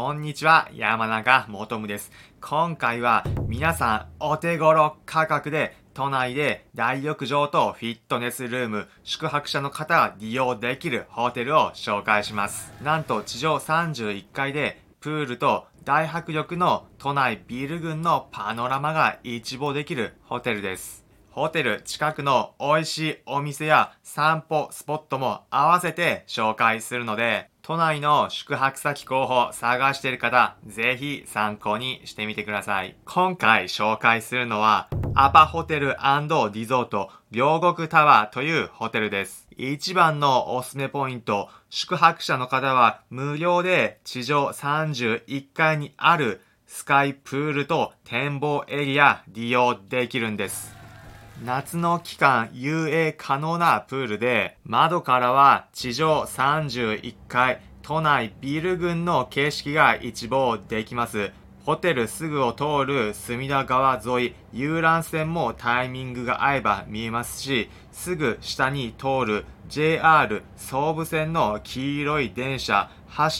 こんにちは、山中もとむです。今回は皆さんお手頃価格で都内で大浴場とフィットネスルーム、宿泊者の方が利用できるホテルを紹介します。なんと地上31階でプールと大迫力の都内ビル群のパノラマが一望できるホテルです。ホテル近くの美味しいお店や散歩スポットも合わせて紹介するので、都内の宿泊先候補探している方、ぜひ参考にしてみてください。今回紹介するのは、アパホテルリゾート両国タワーというホテルです。一番のおすすめポイント、宿泊者の方は無料で地上31階にあるスカイプールと展望エリア利用できるんです。夏の期間遊泳可能なプールで窓からは地上31階都内ビル群の景色が一望できますホテルすぐを通る隅田川沿い遊覧船もタイミングが合えば見えますしすぐ下に通る JR 総武線の黄色い電車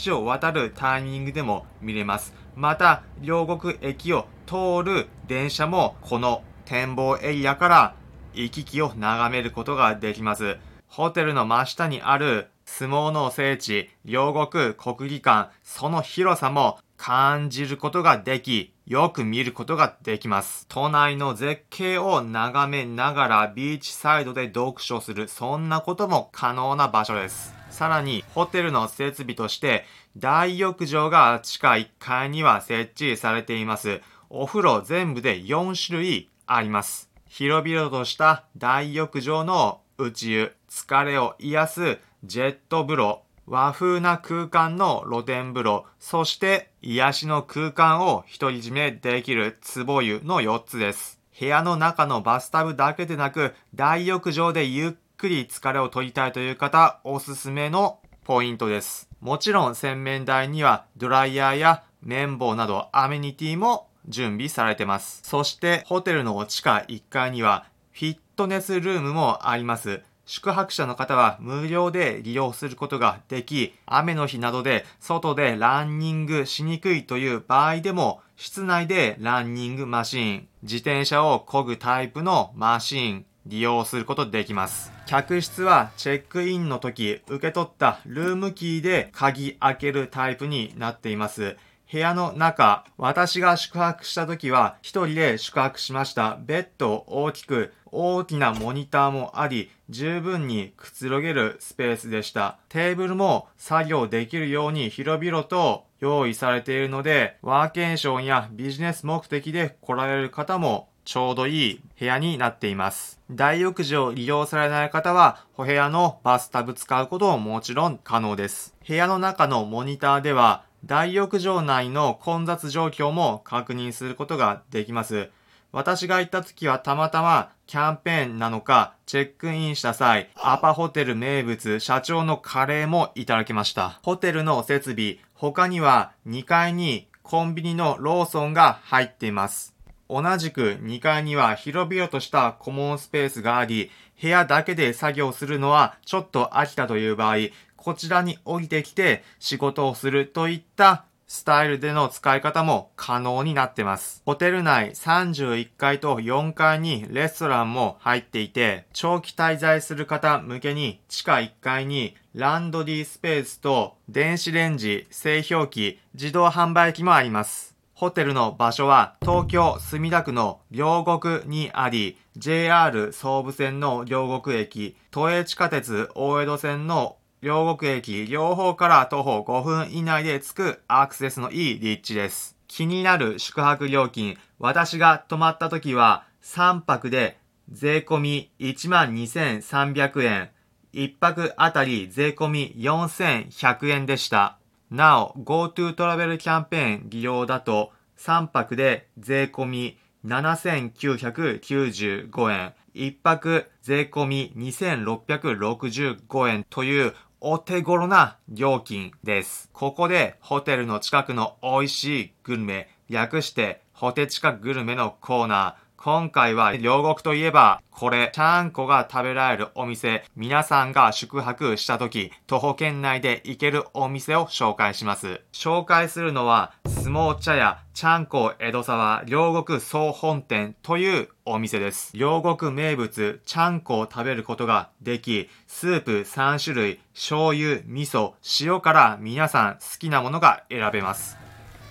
橋を渡るタイミングでも見れますまた両国駅を通る電車もこの展望エリアから行き来を眺めることができます。ホテルの真下にある相撲の聖地、両国国技館、その広さも感じることができ、よく見ることができます。都内の絶景を眺めながらビーチサイドで読書する、そんなことも可能な場所です。さらに、ホテルの設備として、大浴場が地下1階には設置されています。お風呂全部で4種類あります。広々とした大浴場の内湯、疲れを癒すジェット風呂、和風な空間の露天風呂、そして癒しの空間を独り占めできる壺湯の4つです。部屋の中のバスタブだけでなく、大浴場でゆっくり疲れを取りたいという方、おすすめのポイントです。もちろん洗面台にはドライヤーや綿棒などアメニティも準備されてます。そしてホテルの地下1階にはフィットネスルームもあります。宿泊者の方は無料で利用することができ、雨の日などで外でランニングしにくいという場合でも、室内でランニングマシン、自転車を漕ぐタイプのマシン、利用することできます。客室はチェックインの時、受け取ったルームキーで鍵開けるタイプになっています。部屋の中、私が宿泊した時は一人で宿泊しました。ベッドを大きく、大きなモニターもあり、十分にくつろげるスペースでした。テーブルも作業できるように広々と用意されているので、ワーケーションやビジネス目的で来られる方もちょうどいい部屋になっています。大浴場を利用されない方は、お部屋のバスタブ使うことももちろん可能です。部屋の中のモニターでは、大浴場内の混雑状況も確認することができます。私が行った時はたまたまキャンペーンなのかチェックインした際、アパホテル名物社長のカレーもいただきました。ホテルの設備、他には2階にコンビニのローソンが入っています。同じく2階には広々としたコモンスペースがあり、部屋だけで作業するのはちょっと飽きたという場合、こちらに降りてきて仕事をするといったスタイルでの使い方も可能になってます。ホテル内31階と4階にレストランも入っていて、長期滞在する方向けに地下1階にランドリースペースと電子レンジ、製氷機、自動販売機もあります。ホテルの場所は東京墨田区の両国にあり、JR 総武線の両国駅、都営地下鉄大江戸線の両国駅両方から徒歩5分以内で着くアクセスのいい立地です。気になる宿泊料金、私が泊まった時は3泊で税込み12,300円、1泊あたり税込み4100円でした。なお、GoTo トラベルキャンペーン利用だと3泊で税込み7995円、1泊税込み2665円というお手頃な料金です。ここでホテルの近くの美味しいグルメ、略してホテチカグルメのコーナー、今回は両国といえば、これ、ちゃんこが食べられるお店、皆さんが宿泊した時、徒歩圏内で行けるお店を紹介します。紹介するのは、相撲茶屋、ちゃんこ江戸沢両国総本店というお店です。両国名物、ちゃんこを食べることができ、スープ3種類、醤油、味噌、塩から皆さん好きなものが選べます。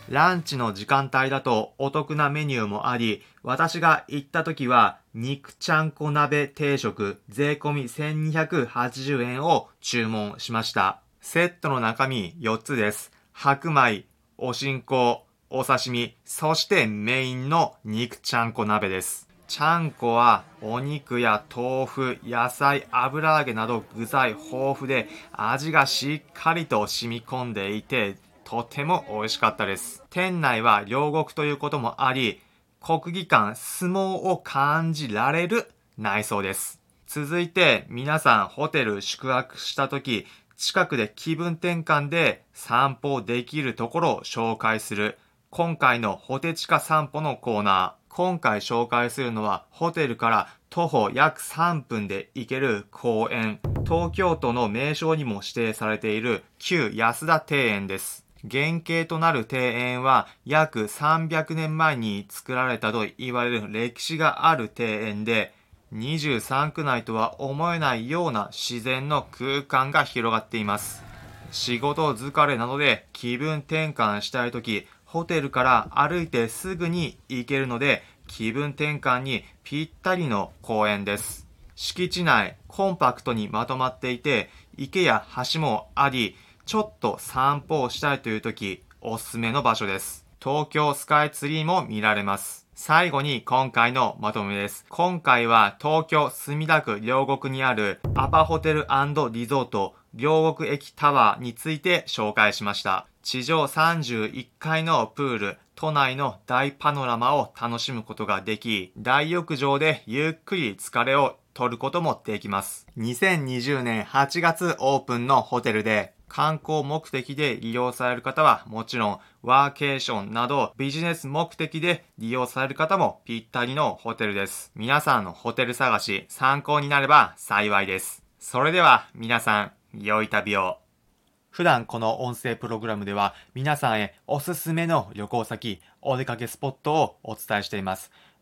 ランチの時間帯だとお得なメニューもあり、私が行った時は、肉ちゃんこ鍋定食税込み1280円を注文しました。セットの中身4つです。白米、おしんこ、お刺身、そしてメインの肉ちゃんこ鍋です。ちゃんこはお肉や豆腐、野菜、油揚げなど具材豊富で味がしっかりと染み込んでいてとても美味しかったです。店内は両国ということもあり、国技館相撲を感じられる内装です。続いて皆さんホテル宿泊した時、近くで気分転換で散歩できるところを紹介する今回のホテチカ散歩のコーナー。今回紹介するのはホテルから徒歩約3分で行ける公園。東京都の名称にも指定されている旧安田庭園です。原型となる庭園は約300年前に作られたと言われる歴史がある庭園で、23区内とは思えないような自然の空間が広がっています。仕事疲れなどで気分転換したいとき、ホテルから歩いてすぐに行けるので、気分転換にぴったりの公園です。敷地内、コンパクトにまとまっていて、池や橋もあり、ちょっと散歩をしたいという時、おすすめの場所です。東京スカイツリーも見られます。最後に今回のまとめです。今回は東京墨田区両国にあるアパホテルリゾート両国駅タワーについて紹介しました。地上31階のプール、都内の大パノラマを楽しむことができ、大浴場でゆっくり疲れを取ることもできます。2020年8月オープンのホテルで観光目的で利用される方はもちろん、ワーケーションなどビジネス目的で利用される方もぴったりのホテルです。皆さんのホテル探し参考になれば幸いです。それでは皆さん、良い旅を。普段この音声プログラムでは皆さんへおすすめの旅行先、お出かけスポットをお伝えしています。